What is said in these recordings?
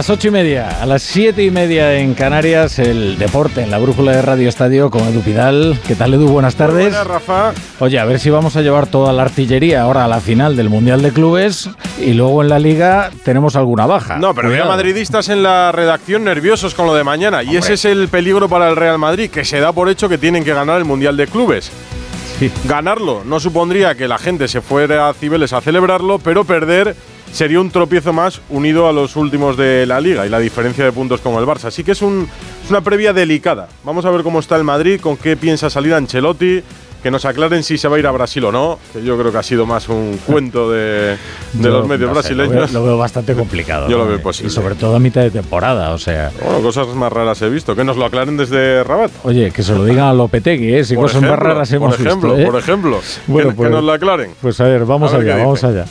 las ocho y media, a las siete y media en Canarias, el deporte en la brújula de Radio Estadio con Edu Pidal. ¿Qué tal, Edu? Buenas tardes. Buenas, Rafa. Oye, a ver si vamos a llevar toda la artillería ahora a la final del Mundial de Clubes y luego en la Liga tenemos alguna baja. No, pero había madridistas en la redacción nerviosos con lo de mañana. Y ese es el peligro para el Real Madrid, que se da por hecho que tienen que ganar el Mundial de Clubes. Sí. Ganarlo no supondría que la gente se fuera a Cibeles a celebrarlo, pero perder sería un tropiezo más unido a los últimos de la liga y la diferencia de puntos con el Barça. Así que es, un, es una previa delicada. Vamos a ver cómo está el Madrid, con qué piensa salir Ancelotti, que nos aclaren si se va a ir a Brasil o no, que yo creo que ha sido más un cuento de, de los medios brasileños. Lo veo, bastante complicado. yo lo veo posible. Y sobre todo a mitad de temporada, o sea. Bueno, cosas más raras he visto. Que nos lo aclaren desde Rabat. Oye, que se lo digan a Lopetegui, ¿eh? Si por cosas ejemplo, más raras hemos por ejemplo, visto. ¿eh? Por ejemplo, Bueno, que, pues- que nos lo aclaren. Pues a ver, vamos A ver allá, vamos allá.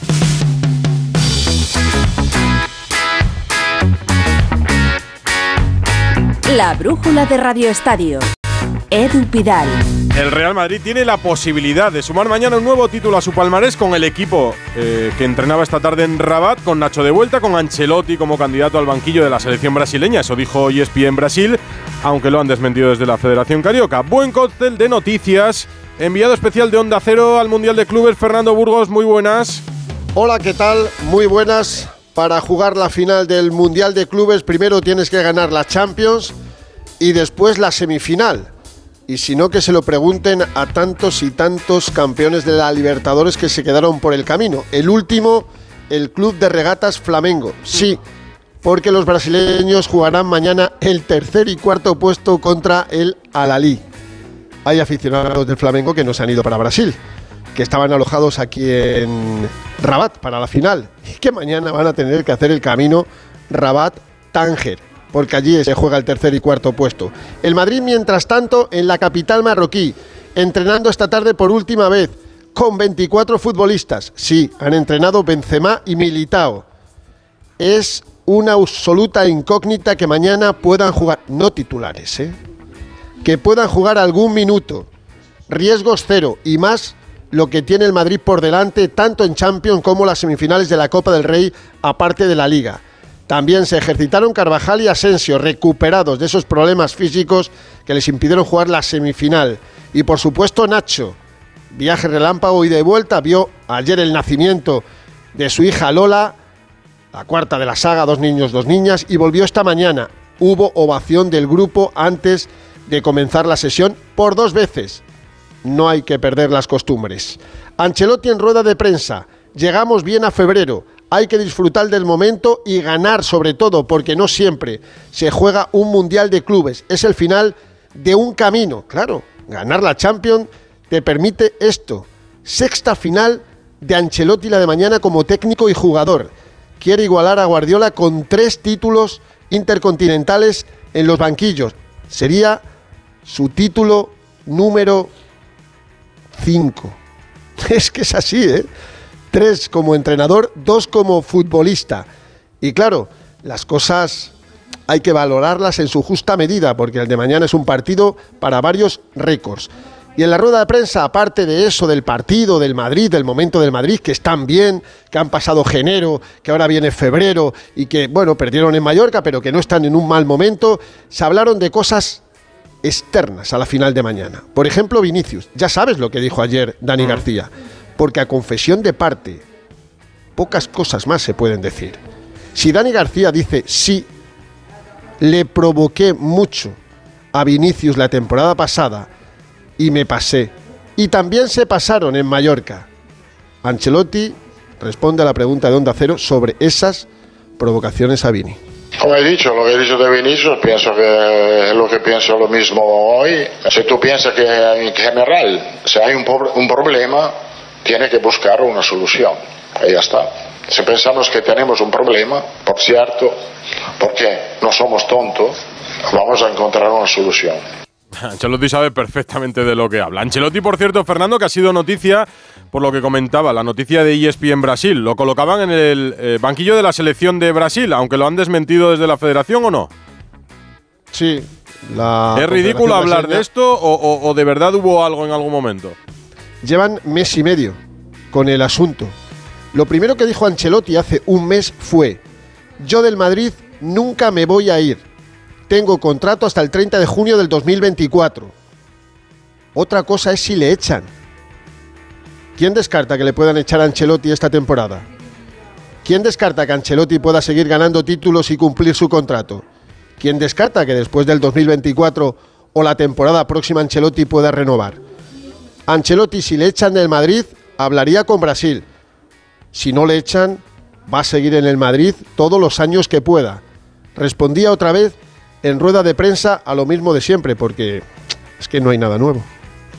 La brújula de Radio Estadio. Edu Pidal. El Real Madrid tiene la posibilidad de sumar mañana un nuevo título a su palmarés con el equipo eh, que entrenaba esta tarde en Rabat, con Nacho de vuelta, con Ancelotti como candidato al banquillo de la selección brasileña. Eso dijo ESPN Brasil, aunque lo han desmentido desde la Federación Carioca. Buen cóctel de noticias. Enviado especial de Onda Cero al Mundial de Clubes, Fernando Burgos, muy buenas. Hola, ¿qué tal? Muy buenas. Para jugar la final del Mundial de Clubes, primero tienes que ganar la Champions y después la semifinal. Y si no, que se lo pregunten a tantos y tantos campeones de la Libertadores que se quedaron por el camino. El último, el Club de Regatas Flamengo. Sí, porque los brasileños jugarán mañana el tercer y cuarto puesto contra el Alalí. Hay aficionados del Flamengo que no se han ido para Brasil, que estaban alojados aquí en Rabat para la final y que mañana van a tener que hacer el camino Rabat-Tánger, porque allí se juega el tercer y cuarto puesto. El Madrid, mientras tanto, en la capital marroquí, entrenando esta tarde por última vez con 24 futbolistas. Sí, han entrenado Benzema y Militao. Es una absoluta incógnita que mañana puedan jugar, no titulares, ¿eh? que puedan jugar algún minuto. Riesgos cero y más lo que tiene el Madrid por delante, tanto en Champions como las semifinales de la Copa del Rey, aparte de la Liga. También se ejercitaron Carvajal y Asensio, recuperados de esos problemas físicos que les impidieron jugar la semifinal. Y por supuesto Nacho, viaje relámpago y de vuelta, vio ayer el nacimiento de su hija Lola, la cuarta de la saga, dos niños, dos niñas, y volvió esta mañana. Hubo ovación del grupo antes de comenzar la sesión por dos veces. No hay que perder las costumbres. Ancelotti en rueda de prensa. Llegamos bien a febrero. Hay que disfrutar del momento y ganar sobre todo, porque no siempre se juega un mundial de clubes. Es el final de un camino. Claro, ganar la Champions te permite esto. Sexta final de Ancelotti la de mañana como técnico y jugador. Quiere igualar a Guardiola con tres títulos intercontinentales en los banquillos. Sería su título número 5. Es que es así, ¿eh? Tres como entrenador, dos como futbolista. Y claro, las cosas hay que valorarlas en su justa medida, porque el de mañana es un partido para varios récords. Y en la rueda de prensa, aparte de eso, del partido, del Madrid, del momento del Madrid, que están bien, que han pasado enero, que ahora viene febrero y que, bueno, perdieron en Mallorca, pero que no están en un mal momento, se hablaron de cosas externas a la final de mañana. Por ejemplo, Vinicius. Ya sabes lo que dijo ayer Dani García. Porque a confesión de parte, pocas cosas más se pueden decir. Si Dani García dice sí, le provoqué mucho a Vinicius la temporada pasada y me pasé. Y también se pasaron en Mallorca. Ancelotti responde a la pregunta de Onda Cero sobre esas provocaciones a Vini. Como he dicho, lo que he dicho de Vinicius, pienso que es lo que pienso lo mismo hoy. Si tú piensas que en general, si hay un, problema, tiene que buscar una solución. Ya está. Si pensamos que tenemos un problema, por cierto, porque no somos tontos, vamos a encontrar una solución. Ancelotti sabe perfectamente de lo que habla. Ancelotti, por cierto, Fernando, que ha sido noticia por lo que comentaba, la noticia de E ESPN Brasil. Lo colocaban en el eh, banquillo de la selección de Brasil, aunque lo han desmentido desde la federación o no. Sí. La ¿Es ridículo hablar de esto o, o- o de verdad hubo algo en algún momento? Llevan mes y medio con el asunto. Lo primero que dijo Ancelotti hace un mes fue, yo del Madrid nunca me voy a ir. Tengo contrato hasta el 30 de junio del 2024. Otra cosa es si le echan. ¿Quién descarta que le puedan echar a Ancelotti esta temporada? ¿Quién descarta que Ancelotti pueda seguir ganando títulos y cumplir su contrato? ¿Quién descarta que después del 2024 o la temporada próxima Ancelotti pueda renovar? Ancelotti, si le echan del Madrid, hablaría con Brasil. Si no le echan, va a seguir en el Madrid todos los años que pueda. Respondía otra vez en rueda de prensa a lo mismo de siempre, porque es que no hay nada nuevo.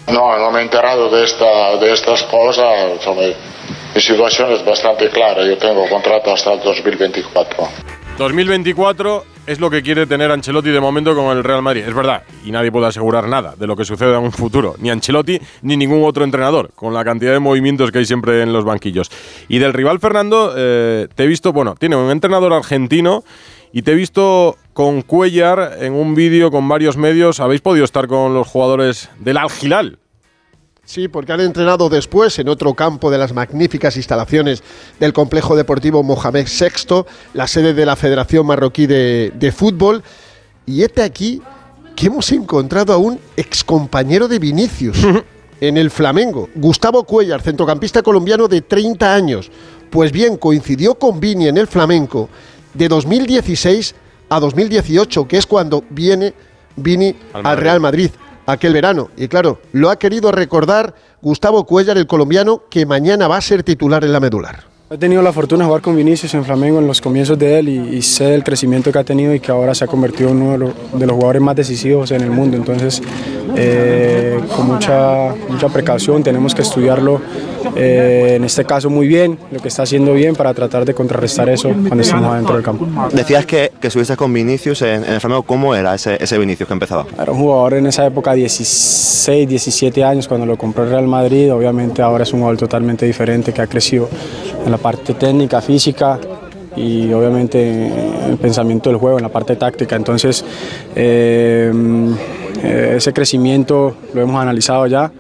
No, no me he enterado de, esta, de estas cosas. Mi situación es bastante clara. Yo tengo contrato hasta el 2024. 2024 es lo que quiere tener Ancelotti de momento con el Real Madrid. Es verdad, y nadie puede asegurar nada de lo que suceda en un futuro. Ni Ancelotti ni ningún otro entrenador, con la cantidad de movimientos que hay siempre en los banquillos. Y del rival Fernando, eh, te he visto, bueno, tiene un entrenador argentino y te he visto con Cuellar en un vídeo con varios medios. ¿Habéis podido estar con los jugadores del Al Hilal? Sí, porque han entrenado después en otro campo de las magníficas instalaciones del complejo deportivo Mohamed VI, la sede de la Federación Marroquí de, de Fútbol. Y este aquí que hemos encontrado a un excompañero de Vinicius en el Flamengo, Gustavo Cuellar, centrocampista colombiano de 30 años. Pues bien, coincidió con Vini en el flamenco de 2016 a 2018, que es cuando viene Vini al, Real Madrid aquel verano. Y claro, lo ha querido recordar Gustavo Cuellar, el colombiano, que mañana va a ser titular en la medular. He tenido la fortuna de jugar con Vinicius en Flamengo en los comienzos de él y, sé el crecimiento que ha tenido y que ahora se ha convertido en uno de los, jugadores más decisivos en el mundo. Entonces, eh, con mucha, mucha precaución, tenemos que estudiarlo eh, en este caso muy bien, lo que está haciendo bien para tratar de contrarrestar eso cuando estamos adentro del campo. Decías que, que subiste con Vinicius en, el Flamengo, ¿cómo era ese, ese Vinicius que empezaba? Era un jugador en esa época 16, 17 años cuando lo compró el Real Madrid, obviamente ahora es un jugador totalmente diferente que ha crecido en la parte técnica, física y obviamente el pensamiento del juego, en la parte táctica. Entonces, eh, eh, ese crecimiento lo hemos analizado ya.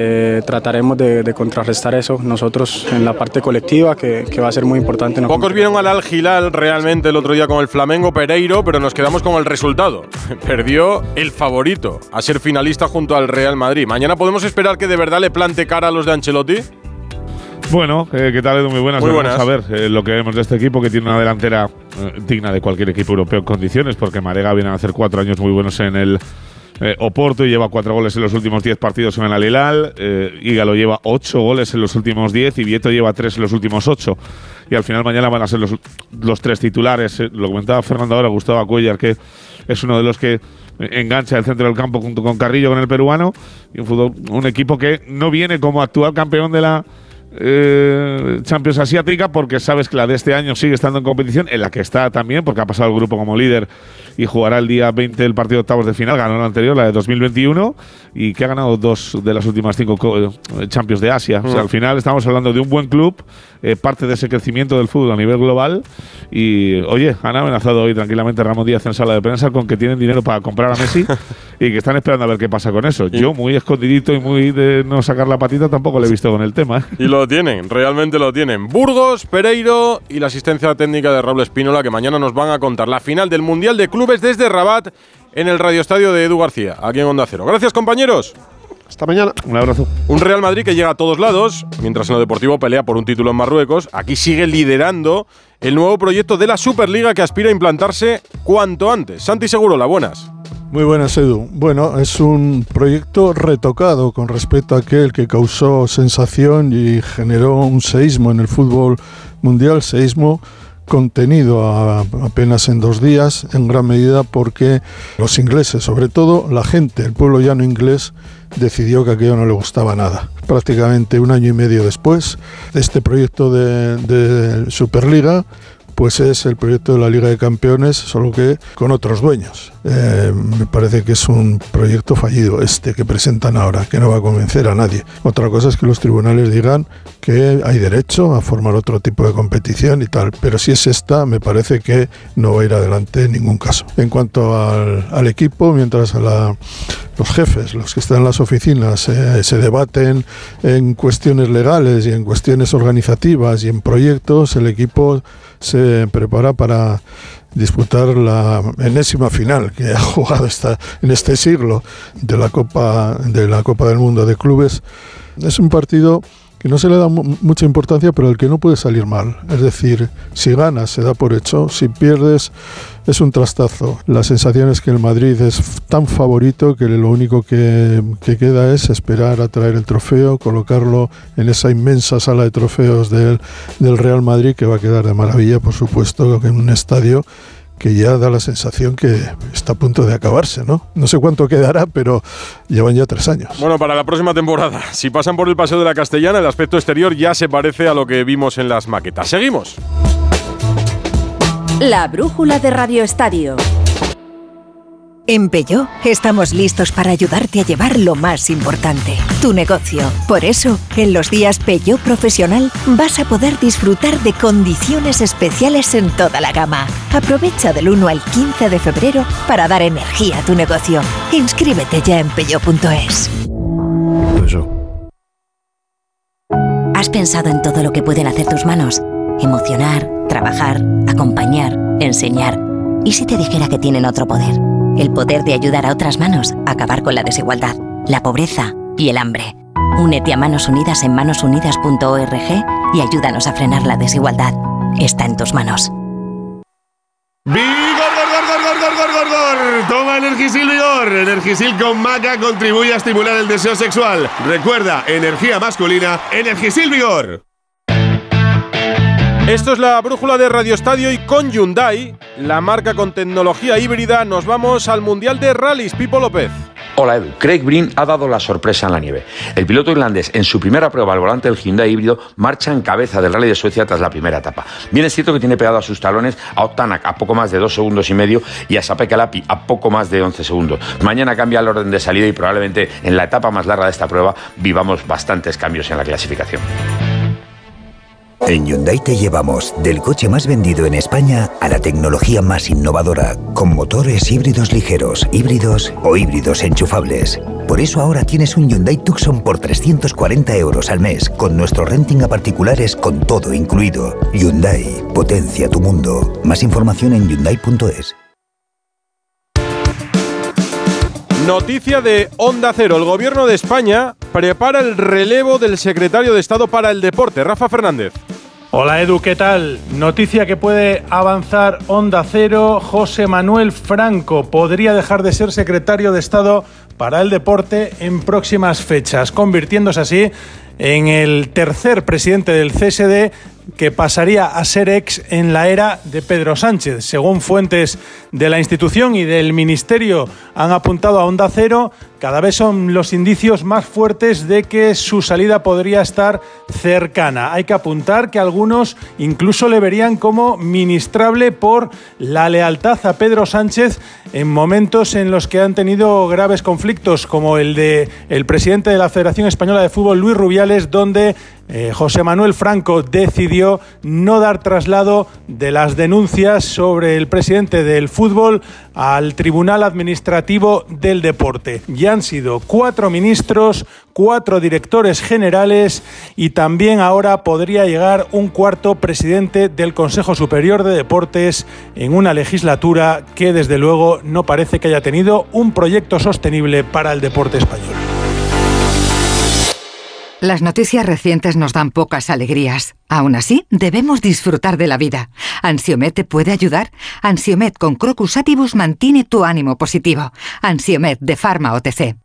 Eh, trataremos de, contrarrestar eso nosotros en la parte colectiva, que, va a ser muy importante. Pocos vieron al Al Gilal realmente el otro día con el Flamengo Pereiro, pero nos quedamos con el resultado. Perdió el favorito a ser finalista junto al Real Madrid. ¿Mañana podemos esperar que de verdad le plante cara a los de Ancelotti? Bueno, eh, ¿qué tal Edu? Muy buenas. Muy buenas. Vamos a ver eh, lo que vemos de este equipo que tiene una delantera digna de cualquier equipo europeo en condiciones, porque Marega viene a hacer cuatro años muy buenos en el eh, Oporto lleva cuatro goles en los últimos diez partidos en el Alilal. Eh, Ígalo lleva ocho goles en los últimos diez y Vieto lleva tres en los últimos ocho. Y al final mañana van a ser los, tres titulares. Eh, lo comentaba Fernando ahora, Gustavo Cuellar, que es uno de los que engancha el centro del campo junto con Carrillo, con el peruano. Y un, un equipo que no viene como actual campeón de la eh, Champions Asiática porque sabes que la de este año sigue estando en competición, en la que está también, porque ha pasado el grupo como líder y jugará el día 20 el partido de octavos de final, ganó la anterior, la de 2021, y que ha ganado dos de las últimas cinco eh, Champions de Asia. O sea, mm. al final estamos hablando de un buen club, eh, parte de ese crecimiento del fútbol a nivel global, y oye, han amenazado hoy tranquilamente Ramón Díaz en sala de prensa con que tienen dinero para comprar a Messi y que están esperando a ver qué pasa con eso. Yo, muy escondidito y muy de no sacar la patita, tampoco le he visto con el tema. Y lo tienen, realmente lo tienen. Burgos, Pereiro y la asistencia técnica de Raúl Espínola, que mañana nos van a contar la final del Mundial de Clubes desde Rabat en el Radio Estadio de Edu García, aquí en Onda Cero. Gracias, compañeros. Hasta mañana. Un abrazo. Un Real Madrid que llega a todos lados, mientras en lo deportivo pelea por un título en Marruecos. Aquí sigue liderando el nuevo proyecto de la Superliga que aspira a implantarse cuanto antes. Santi Seguro, la buenas. Muy buenas, Edu. Bueno, es un proyecto retocado con respecto a aquel que causó sensación y generó un seísmo en el fútbol mundial, seísmo contenido apenas en dos días, en gran medida porque los ingleses, sobre todo la gente, el pueblo llano inglés, decidió que aquello no le gustaba nada. Prácticamente un año y medio después, este proyecto de, de Superliga pues es el proyecto de la Liga de Campeones, solo que con otros dueños. Eh, me parece que es un proyecto fallido este que presentan ahora, que no va a convencer a nadie. Otra cosa es que los tribunales digan que hay derecho a formar otro tipo de competición y tal, pero si es esta, me parece que no va a ir adelante en ningún caso. En cuanto al, equipo, mientras los jefes, los que están en las oficinas, eh, se debaten en cuestiones legales y en cuestiones organizativas y en proyectos, el equipo se prepara para disputar la enésima final que ha jugado esta, en este siglo de la Copa de la Copa del Mundo de Clubes. Es un partido que no se le da mucha importancia, pero el que no puede salir mal. Es decir, si ganas se da por hecho, si pierdes es un trastazo. La sensación es que el Madrid es tan favorito que lo único que, queda es esperar a traer el trofeo, colocarlo en esa inmensa sala de trofeos del, del Real Madrid, que va a quedar de maravilla, por supuesto, en un estadio que ya da la sensación que está a punto de acabarse, ¿no? No sé cuánto quedará, pero llevan ya tres años. Bueno, para la próxima temporada, si pasan por el Paseo de la Castellana, el aspecto exterior ya se parece a lo que vimos en las maquetas. Seguimos. La brújula de Radio Estadio. En Peyo estamos listos para ayudarte a llevar lo más importante, tu negocio. Por eso, en los días Peyo Profesional vas a poder disfrutar de condiciones especiales en toda la gama. Aprovecha del 1 al 15 de febrero para dar energía a tu negocio. Inscríbete ya en peyo.es. ¿Has pensado en todo lo que pueden hacer tus manos? Emocionar, trabajar, acompañar, enseñar. ¿Y si te dijera que tienen otro poder? El poder de ayudar a otras manos a acabar con la desigualdad, la pobreza y el hambre. Únete a Manos Unidas en manosunidas.org y ayúdanos a frenar la desigualdad. Está en tus manos. ¡Vigor, gor, gor, gor, gor! Toma Energisil Vigor. Energisil con maca contribuye a estimular el deseo sexual. Recuerda, energía masculina, Energisil Vigor. Esto es la brújula de Radio Estadio y con Hyundai, la marca con tecnología híbrida, nos vamos al Mundial de Rallys. Pipo López. Hola Edu, Craig Breen ha dado la sorpresa en la nieve. El piloto irlandés en su primera prueba al volante del Hyundai híbrido marcha en cabeza del Rally de Suecia tras la primera etapa. Bien es cierto que tiene pegado a sus talones a Otanak a poco más de dos segundos y medio y a Sape Kalapi a poco más de 11 segundos. Mañana cambia el orden de salida y probablemente en la etapa más larga de esta prueba vivamos bastantes cambios en la clasificación. En Hyundai te llevamos del coche más vendido en España a la tecnología más innovadora, con motores híbridos ligeros, híbridos o híbridos enchufables. Por eso ahora tienes un Hyundai Tucson por 340 euros al mes, con nuestro renting a particulares con todo incluido. Hyundai, potencia tu mundo. Más información en hyundai.es. Noticia de Onda Cero. El gobierno de España prepara el relevo del secretario de Estado para el Deporte, Rafa Fernández. Hola Edu, ¿qué tal? Noticia que puede avanzar Onda Cero. José Manuel Franco podría dejar de ser secretario de Estado para el deporte en próximas fechas, convirtiéndose así en el tercer presidente del CSD que pasaría a ser ex en la era de Pedro Sánchez. Según fuentes de la institución y del Ministerio han apuntado a Onda Cero, cada vez son los indicios más fuertes de que su salida podría estar cercana. Hay que apuntar que algunos incluso le verían como ministrable por la lealtad a Pedro Sánchez en momentos en los que han tenido graves conflictos, como el de el presidente de la Federación Española de Fútbol, Luis Rubiales, donde eh, José Manuel Franco decidió no dar traslado de las denuncias sobre el presidente del fútbol al Tribunal Administrativo del Deporte. Ya han sido cuatro ministros, cuatro directores generales y también ahora podría llegar un cuarto presidente del Consejo Superior de Deportes en una legislatura que desde luego no parece que haya tenido un proyecto sostenible para el deporte español. Las noticias recientes nos dan pocas alegrías. Aún así, debemos disfrutar de la vida. ¿Ansiomet te puede ayudar? Ansiomet con Crocus Atibus mantiene tu ánimo positivo. Ansiomet de Pharma OTC.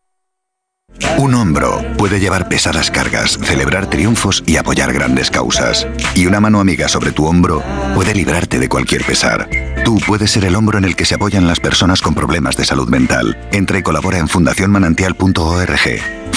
Un hombro puede llevar pesadas cargas, celebrar triunfos y apoyar grandes causas. Y una mano amiga sobre tu hombro puede librarte de cualquier pesar. Tú puedes ser el hombro en el que se apoyan las personas con problemas de salud mental. Entra y colabora en fundacionmanantial.org.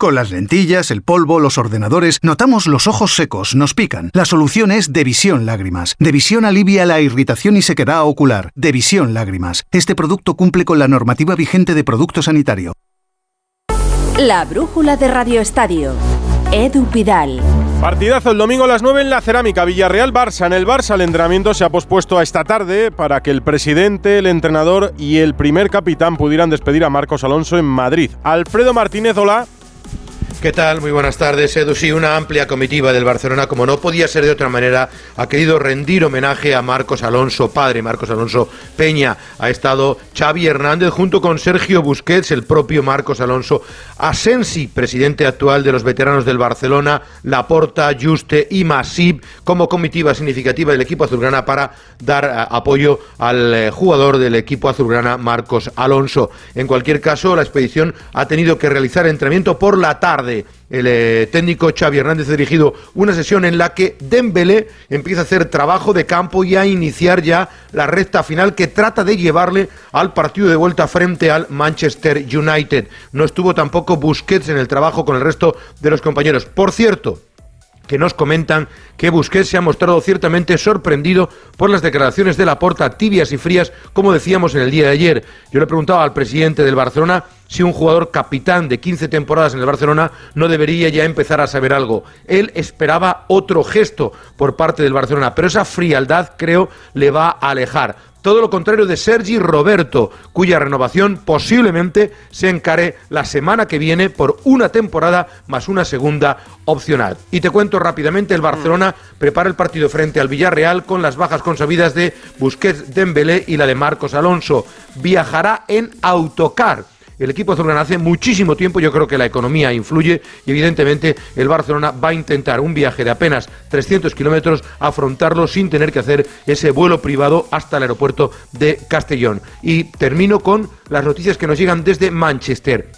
Con las lentillas, el polvo, los ordenadores, notamos los ojos secos, nos pican. La solución es Devisión Lágrimas. Devisión alivia la irritación y sequedad ocular. Devisión Lágrimas. Este producto cumple con la normativa vigente de producto sanitario. La brújula de Radio Estadio. Edu Pidal. Partidazo el domingo a las 9 en la Cerámica, Villarreal-Barça. En el Barça el entrenamiento se ha pospuesto a esta tarde para que el presidente, el entrenador y el primer capitán pudieran despedir a Marcos Alonso en Madrid. Alfredo Martínez, hola. ¿Qué tal? Muy buenas tardes, Edu. Sí, una amplia comitiva del Barcelona, como no podía ser de otra manera, ha querido rendir homenaje a Marcos Alonso, padre Marcos Alonso Peña. Ha estado Xavi Hernández junto con Sergio Busquets, el propio Marcos Alonso, Asensi, presidente actual de los veteranos del Barcelona, Laporta, Juste y Masip, como comitiva significativa del equipo azulgrana para dar eh, apoyo al eh, jugador del equipo azulgrana, Marcos Alonso. En cualquier caso, la expedición ha tenido que realizar entrenamiento por la tarde el eh, técnico Xavi Hernández ha dirigido una sesión en la que Dembélé empieza a hacer trabajo de campo y a iniciar ya la recta final que trata de llevarle al partido de vuelta frente al Manchester United. No estuvo tampoco Busquets en el trabajo con el resto de los compañeros. Por cierto, que nos comentan que Busquets se ha mostrado ciertamente sorprendido por las declaraciones de Laporta tibias y frías, como decíamos en el día de ayer. Yo le preguntaba al presidente del Barcelona si un jugador capitán de 15 temporadas en el Barcelona no debería ya empezar a saber algo. Él esperaba otro gesto por parte del Barcelona, pero esa frialdad creo le va a alejar todo lo contrario de Sergi Roberto, cuya renovación posiblemente se encare la semana que viene por una temporada más una segunda opcional. Y te cuento rápidamente, el Barcelona prepara el partido frente al Villarreal con las bajas consabidas de Busquets, Dembélé y la de Marcos Alonso. Viajará en autocar el equipo azulgrana hace muchísimo tiempo, yo creo que la economía influye y evidentemente el Barcelona va a intentar un viaje de apenas 300 kilómetros afrontarlo sin tener que hacer ese vuelo privado hasta el aeropuerto de Castellón. Y termino con las noticias que nos llegan desde Manchester.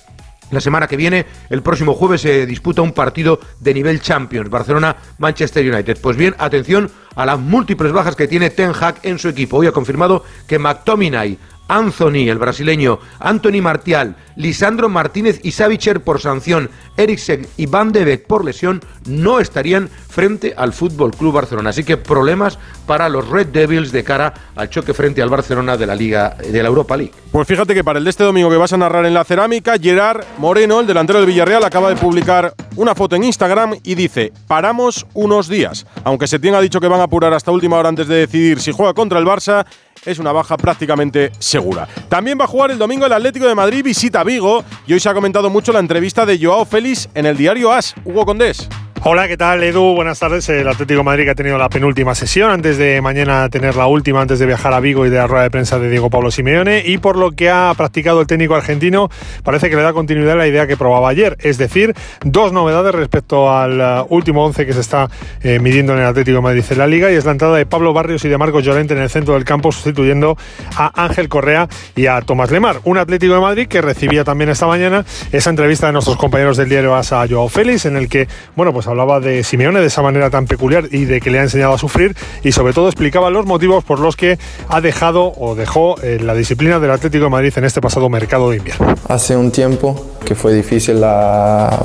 La semana que viene, el próximo jueves, se disputa un partido de nivel Champions, Barcelona-Manchester United. Pues bien, atención a las múltiples bajas que tiene Ten Hag en su equipo. Hoy ha confirmado que McTominay, Anthony, el brasileño, Anthony Martial, Lisandro Martínez y Savicher por sanción, Eriksen y Van de Beek por lesión no estarían frente al Fútbol Club Barcelona. Así que problemas para los Red Devils de cara al choque frente al Barcelona de la Liga de la Europa League. Pues fíjate que para el de este domingo que vas a narrar en la cerámica, Gerard Moreno, el delantero del Villarreal, acaba de publicar una foto en Instagram y dice: Paramos unos días. Aunque se ha dicho que van a apurar hasta última hora antes de decidir si juega contra el Barça, es una baja prácticamente segura. También va a jugar el domingo el Atlético de Madrid, visita Vigo y hoy se ha comentado mucho la entrevista de Joao Félix en el diario AS. Hugo Condés. Hola, ¿qué tal Edu? Buenas tardes. El Atlético Madrid que ha tenido la penúltima sesión antes de mañana tener la última, antes de viajar a Vigo y de la rueda de prensa de Diego Pablo Simeone. Y por lo que ha practicado el técnico argentino, parece que le da continuidad a la idea que probaba ayer. Es decir, dos novedades respecto al uh, último once que se está eh, midiendo en el Atlético de Madrid en la Liga. Y es la entrada de Pablo Barrios y de Marcos Llorente en el centro del campo, sustituyendo a Ángel Correa y a Tomás Lemar. Un Atlético de Madrid que recibía también esta mañana esa entrevista de nuestros compañeros del diario ASA a Joao Félix, en el que, bueno, pues hablaba de Simeone de esa manera tan peculiar y de que le ha enseñado a sufrir y sobre todo explicaba los motivos por los que ha dejado o dejó eh, la disciplina del Atlético de Madrid en este pasado mercado de invierno. Hace un tiempo que fue difícil la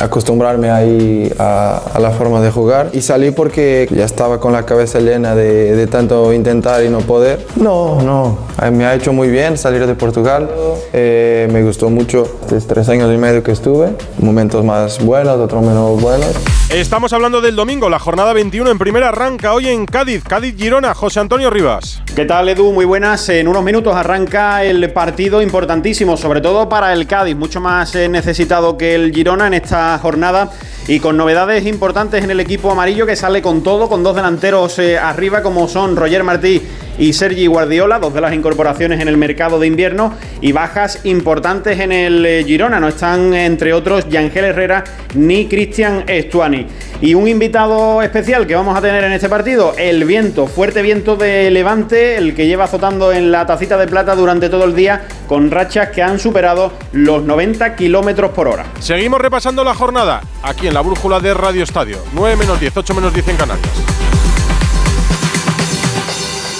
acostumbrarme ahí a, la forma de jugar y salí porque ya estaba con la cabeza llena de, tanto intentar y no poder. No, no, me ha hecho muy bien salir de Portugal, eh, me gustó mucho estos tres años y medio que estuve, momentos más buenos, otros menos buenos. Estamos hablando del domingo, la jornada 21 en primera arranca hoy en Cádiz, Cádiz-Girona, José Antonio Rivas. ¿Qué tal Edu? Muy buenas, en unos minutos arranca el partido importantísimo, sobre todo para el Cádiz, mucho más eh, necesitado que el Girona en esta jornada y con novedades importantes en el equipo amarillo que sale con todo, con dos delanteros eh, arriba como son Roger Martí y Sergi Guardiola, dos de las incorporaciones en el mercado de invierno y bajas importantes en el eh, Girona. No están, entre otros, Yangel Herrera ni Cristian Estuani. Y un invitado especial que vamos a tener en este partido, el viento, fuerte viento de Levante, el que lleva azotando en la tacita de plata durante todo el día, con rachas que han superado los 90 kilómetros por hora. Seguimos repasando la jornada aquí en la brújula de Radio Estadio. 9 menos 10, 8 menos 10 en Canarias.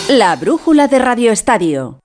La brújula de Radio Estadio.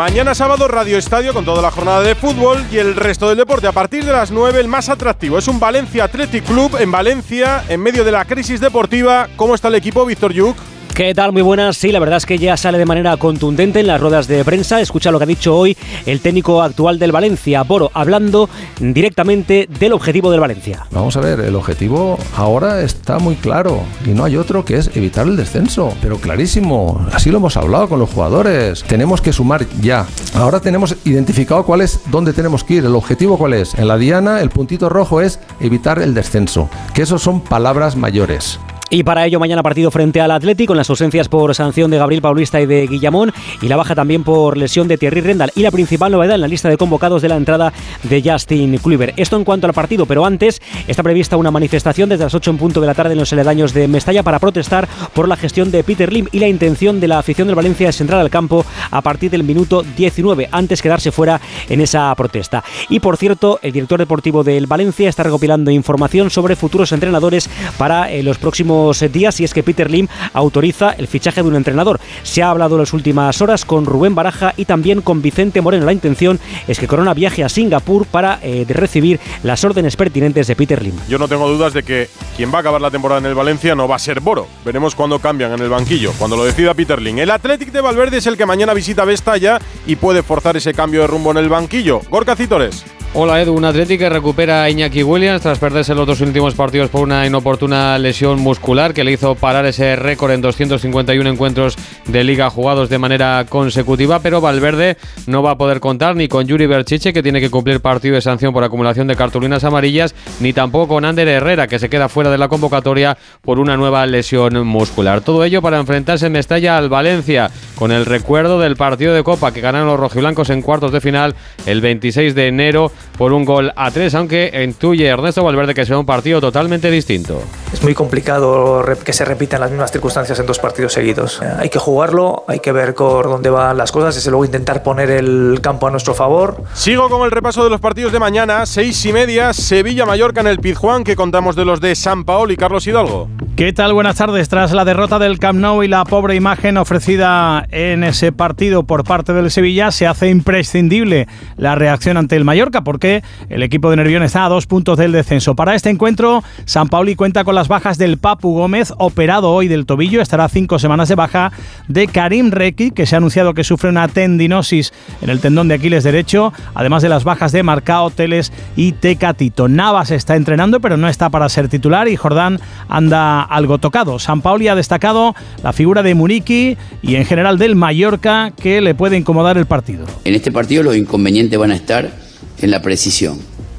Mañana sábado Radio Estadio con toda la jornada de fútbol y el resto del deporte. A partir de las 9 el más atractivo es un Valencia Athletic Club en Valencia en medio de la crisis deportiva. ¿Cómo está el equipo, Víctor Yuk? ¿Qué tal? Muy buenas. Sí, la verdad es que ya sale de manera contundente en las ruedas de prensa. Escucha lo que ha dicho hoy el técnico actual del Valencia, Boro, hablando directamente del objetivo del Valencia. Vamos a ver, el objetivo ahora está muy claro y no hay otro que es evitar el descenso. Pero clarísimo, así lo hemos hablado con los jugadores. Tenemos que sumar ya. Ahora tenemos identificado cuál es, dónde tenemos que ir. El objetivo cuál es. En la diana, el puntito rojo es evitar el descenso. Que esos son palabras mayores. Y para ello mañana partido frente al Atlético con las ausencias por sanción de Gabriel Paulista y de Guillamón y la baja también por lesión de Thierry Rendal y la principal novedad en la lista de convocados de la entrada de Justin Kluivert. Esto en cuanto al partido, pero antes está prevista una manifestación desde las 8 en punto de la tarde en los aledaños de Mestalla para protestar por la gestión de Peter Lim y la intención de la afición del Valencia es entrar al campo a partir del minuto 19 antes quedarse fuera en esa protesta. Y por cierto, el director deportivo del Valencia está recopilando información sobre futuros entrenadores para eh, los próximos días y es que Peter Lim autoriza el fichaje de un entrenador. Se ha hablado en las últimas horas con Rubén Baraja y también con Vicente Moreno. La intención es que Corona viaje a Singapur para eh, recibir las órdenes pertinentes de Peter Lim. Yo no tengo dudas de que quien va a acabar la temporada en el Valencia no va a ser Boro. Veremos cuándo cambian en el banquillo, cuando lo decida Peter Lim. El Athletic de Valverde es el que mañana visita Vestalla y puede forzar ese cambio de rumbo en el banquillo. Gorka Citores. Hola Edu, un Atlético que recupera a Iñaki Williams tras perderse los dos últimos partidos por una inoportuna lesión muscular que le hizo parar ese récord en 251 encuentros de liga jugados de manera consecutiva, pero Valverde no va a poder contar ni con Yuri Berchiche que tiene que cumplir partido de sanción por acumulación de cartulinas amarillas, ni tampoco con Ander Herrera que se queda fuera de la convocatoria por una nueva lesión muscular. Todo ello para enfrentarse en Mestalla al Valencia con el recuerdo del partido de Copa que ganaron los rojiblancos en cuartos de final el 26 de enero por un gol a tres, aunque intuye Ernesto Valverde que será un partido totalmente distinto. Es muy complicado que se repitan las mismas circunstancias en dos partidos seguidos. Eh, hay que jugarlo, hay que ver por dónde van las cosas y luego intentar poner el campo a nuestro favor. Sigo con el repaso de los partidos de mañana, seis y media, Sevilla-Mallorca en el Pizjuán, que contamos de los de San Paolo y Carlos Hidalgo. ¿Qué tal? Buenas tardes. Tras la derrota del Camp Nou y la pobre imagen ofrecida en ese partido por parte del Sevilla, se hace imprescindible la reacción ante el Mallorca, porque el equipo de Nervión está a dos puntos del descenso. Para este encuentro, San Pauli cuenta con las bajas del Papu Gómez, operado hoy del tobillo, estará cinco semanas de baja, de Karim Requi, que se ha anunciado que sufre una tendinosis en el tendón de Aquiles derecho, además de las bajas de Marcao, Teles y Tecatito. Navas está entrenando, pero no está para ser titular y Jordán anda algo tocado. San Pauli ha destacado la figura de Muriqui y en general del Mallorca que le puede incomodar el partido. En este partido los inconvenientes van a estar en la precisión.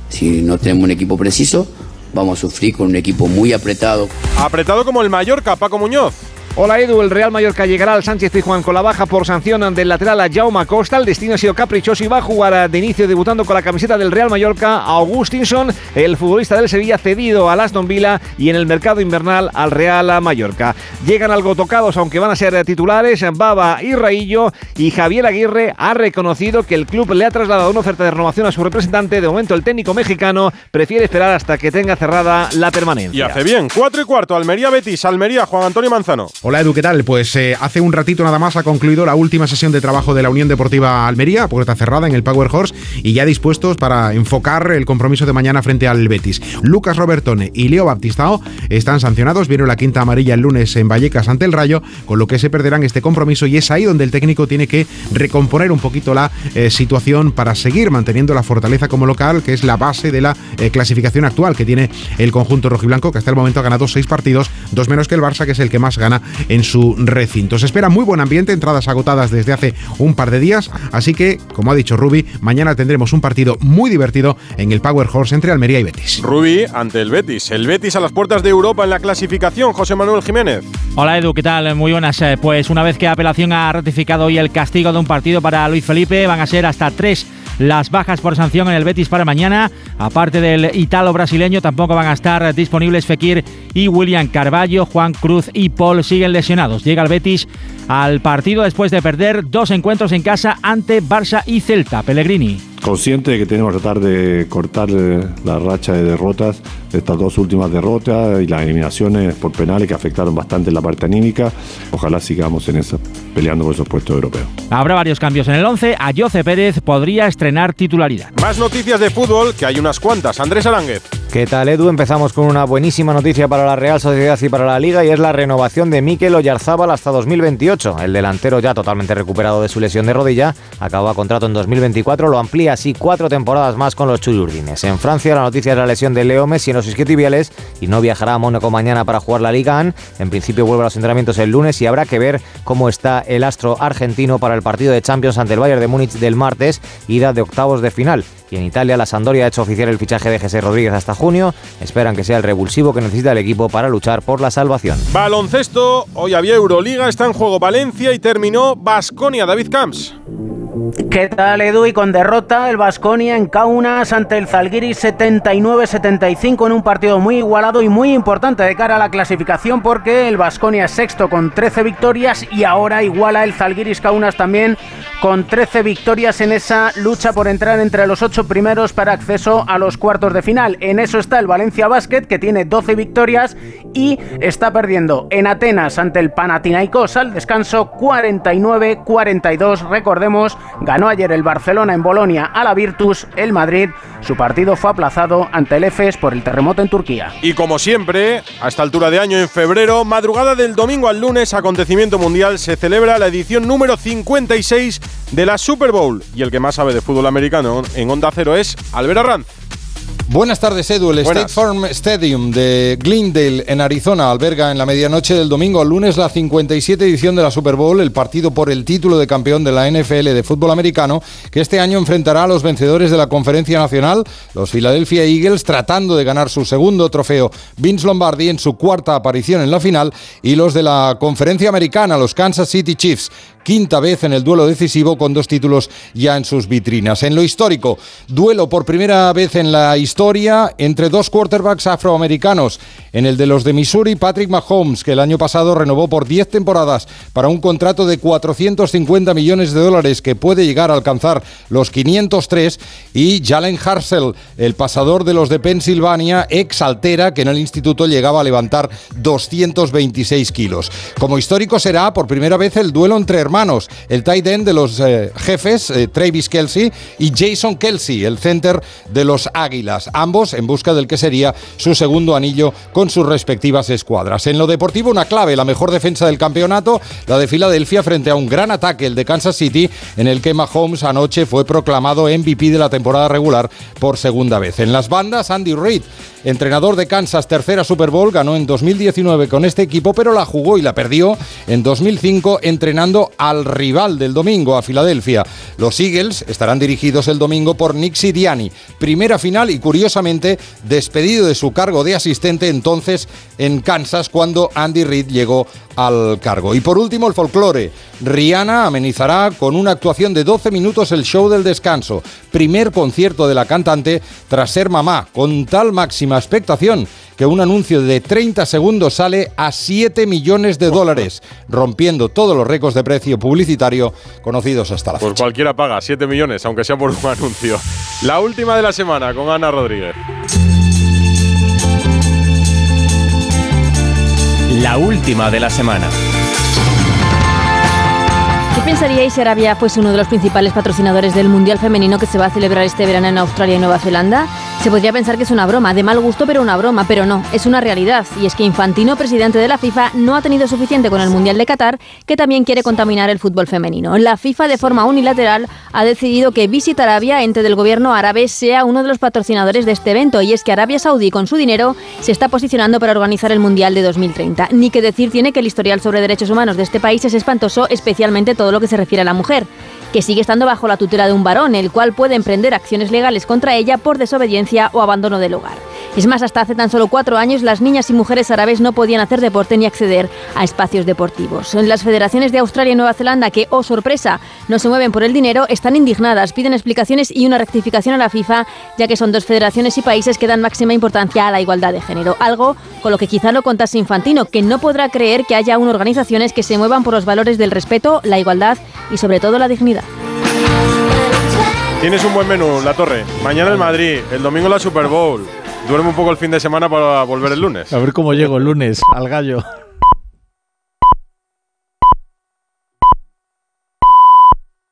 Si no tenemos un equipo preciso, vamos a sufrir con un equipo muy apretado. Apretado como el Mallorca, Paco Muñoz. Hola Edu, el Real Mallorca llegará al Sánchez Pizjuán con la baja por sanción del lateral a Jaume Costa. El destino ha sido caprichoso y va a jugar de inicio debutando con la camiseta del Real Mallorca Augustinson, el futbolista del Sevilla cedido al Aston Villa y en el mercado invernal al Real Mallorca. Llegan algo tocados aunque van a ser titulares Baba y Raillo y Javier Aguirre ha reconocido que el club le ha trasladado una oferta de renovación a su representante. De momento el técnico mexicano prefiere esperar hasta que tenga cerrada la permanencia. Y hace bien, 4 y cuarto, Almería Betis, Almería Juan Antonio Manzano. Hola Edu, ¿qué tal? Pues eh, hace un ratito nada más ha concluido la última sesión de trabajo de la Unión Deportiva Almería, puerta cerrada en el Power Horse y ya dispuestos para enfocar el compromiso de mañana frente al Betis. Lucas Robertone y Leo Baptistao están sancionados, vieron la quinta amarilla el lunes en Vallecas ante el Rayo, con lo que se perderán este compromiso y es ahí donde el técnico tiene que recomponer un poquito la eh, situación para seguir manteniendo la fortaleza como local, que es la base de la eh, clasificación actual que tiene el conjunto rojiblanco, que hasta el momento ha ganado seis partidos, dos menos que el Barça, que es el que más gana en su recinto. Se espera muy buen ambiente, entradas agotadas desde hace un par de días, así que, como ha dicho Rubi, mañana tendremos un partido muy divertido en el Power Horse entre Almería y Betis. Rubi ante el Betis. El Betis a las puertas de Europa en la clasificación. José Manuel Jiménez. Hola Edu, ¿qué tal? Muy buenas. Eh, Pues una vez que apelación ha ratificado hoy el castigo de un partido para Luis Felipe, van a ser hasta tres las bajas por sanción en el Betis para mañana. Aparte del italo-brasileño, tampoco van a estar disponibles Fekir y William Carballo. Juan Cruz y Paul siguen lesionados. Llega el Betis al partido después de perder dos encuentros en casa ante Barça y Celta. Pellegrini. Consciente de que tenemos que tratar de cortar la racha de derrotas, de estas dos últimas derrotas y las eliminaciones por penales que afectaron bastante la parte anímica. Ojalá sigamos en eso. peleando por esos puestos europeos. Habrá varios cambios en el 11. Ayoce Pérez podría estrenar titularidad. Más noticias de fútbol, que hay unas cuantas. Andrés Aránguez. ¿Qué tal, Edu? Empezamos con una buenísima noticia para la Real Sociedad y para la Liga y es la renovación de Mikel Oyarzábal hasta 2028. El delantero ya totalmente recuperado de su lesión de rodilla acaba contrato en 2024, lo amplía así cuatro temporadas más con los Chuyurdines. En Francia la noticia es la lesión de Leo Messi en los isquiotibiales y no viajará a Mónaco mañana para jugar la Liga AN. En principio vuelve a los entrenamientos el lunes y habrá que ver cómo está el astro argentino para el partido de Champions ante el Bayern de Múnich del martes, ida de octavos de final. Y en Italia, la Sandoria ha hecho oficial el fichaje de José Rodríguez hasta junio. Esperan que sea el revulsivo que necesita el equipo para luchar por la salvación. Baloncesto, hoy había Euroliga, está en juego Valencia y terminó Basconia, David Camps. ¿Qué tal Edu? Con derrota el Basconia en Kaunas ante el Zalgiris 79-75 en un partido muy igualado y muy importante de cara a la clasificación porque el Basconia es sexto con 13 victorias y ahora iguala el Zalgiris Kaunas también con 13 victorias en esa lucha por entrar entre los ocho primeros para acceso a los cuartos de final. En eso está el Valencia Basket que tiene 12 victorias y está perdiendo en Atenas ante el Panathinaikos al descanso 49-42. Recordemos, ganó ayer el Barcelona en Bolonia a la Virtus, el Madrid. Su partido fue aplazado ante el EFES por el terremoto en Turquía. Y como siempre, a esta altura de año en febrero, madrugada del domingo al lunes, acontecimiento mundial, se celebra la edición número 56 de la Super Bowl. Y el que más sabe de fútbol americano en Onda Cero es Albert Arranz. Buenas tardes, Edu. El State Farm Stadium de Glendale, en Arizona, alberga en la medianoche del domingo al lunes la 57 edición de la Super Bowl, el partido por el título de campeón de la NFL de fútbol americano, que este año enfrentará a los vencedores de la Conferencia Nacional, los Philadelphia Eagles, tratando de ganar su segundo trofeo, Vince Lombardi, en su cuarta aparición en la final, y los de la Conferencia Americana, los Kansas City Chiefs, quinta vez en el duelo decisivo con dos títulos ya en sus vitrinas. En lo histórico, duelo por primera vez en la historia entre dos quarterbacks afroamericanos. En el de los de Missouri, Patrick Mahomes, que el año pasado renovó por 10 temporadas para un contrato de 450 millones de dólares que puede llegar a alcanzar los 503, y Jalen Harsel, el pasador de los de Pensilvania, ex altera, que en el instituto llegaba a levantar 226 kilos. Como histórico será por primera vez el duelo entre hermanos, el tight end de los eh, jefes, eh, Travis Kelsey, y Jason Kelsey, el center de los Águilas, ambos en busca del que sería su segundo anillo con sus respectivas escuadras. En lo deportivo, una clave, la mejor defensa del campeonato, la de Filadelfia frente a un gran ataque, el de Kansas City, en el que Mahomes anoche fue proclamado MVP de la temporada regular por segunda vez. En las bandas, Andy Reid, entrenador de Kansas, tercera Super Bowl, ganó en 2019 con este equipo, pero la jugó y la perdió en 2005 entrenando al rival del domingo, a Filadelfia. Los Eagles estarán dirigidos el domingo por Nick Sirianni. Primera final y curiosamente despedido de su cargo de asistente entonces en Kansas cuando Andy Reid llegó al cargo. Y por último, el folclore. Rihanna amenizará con una actuación de 12 minutos el show del descanso. Primer concierto de la cantante tras ser mamá, con tal máxima expectación que un anuncio de 30 segundos sale a 7 millones de dólares, rompiendo todos los récords de precio publicitario conocidos hasta la Pues fecha. cualquiera paga 7 millones, aunque sea por un anuncio. La última de la semana con Ana Rodríguez. La última de la semana. ¿Qué pensaríais si Arabia fuese uno de los principales patrocinadores del Mundial Femenino que se va a celebrar este verano en Australia y Nueva Zelanda? Se podría pensar que es una broma, de mal gusto, pero una broma, pero no, es una realidad. Y es que Infantino, presidente de la FIFA, no ha tenido suficiente con el Mundial de Qatar, que también quiere contaminar el fútbol femenino. La FIFA, de forma unilateral, ha decidido que Visit Arabia, ente del gobierno árabe, sea uno de los patrocinadores de este evento. Y es que Arabia Saudí, con su dinero, se está posicionando para organizar el Mundial de 2030. Ni que decir tiene que el historial sobre derechos humanos de este país es espantoso, especialmente todo lo que se refiere a la mujer que sigue estando bajo la tutela de un varón, el cual puede emprender acciones legales contra ella por desobediencia o abandono del hogar. Es más, hasta hace tan solo cuatro años las niñas y mujeres árabes no podían hacer deporte ni acceder a espacios deportivos. Las federaciones de Australia y Nueva Zelanda, que, oh sorpresa, no se mueven por el dinero, están indignadas, piden explicaciones y una rectificación a la FIFA, ya que son dos federaciones y países que dan máxima importancia a la igualdad de género. Algo con lo que quizá no contase Infantino, que no podrá creer que haya aún organizaciones que se muevan por los valores del respeto, la igualdad y sobre todo la dignidad. Tienes un buen menú, La Torre. Mañana el Madrid, el domingo la Super Bowl. Duerme un poco el fin de semana para volver el lunes. A ver cómo llego el lunes al gallo.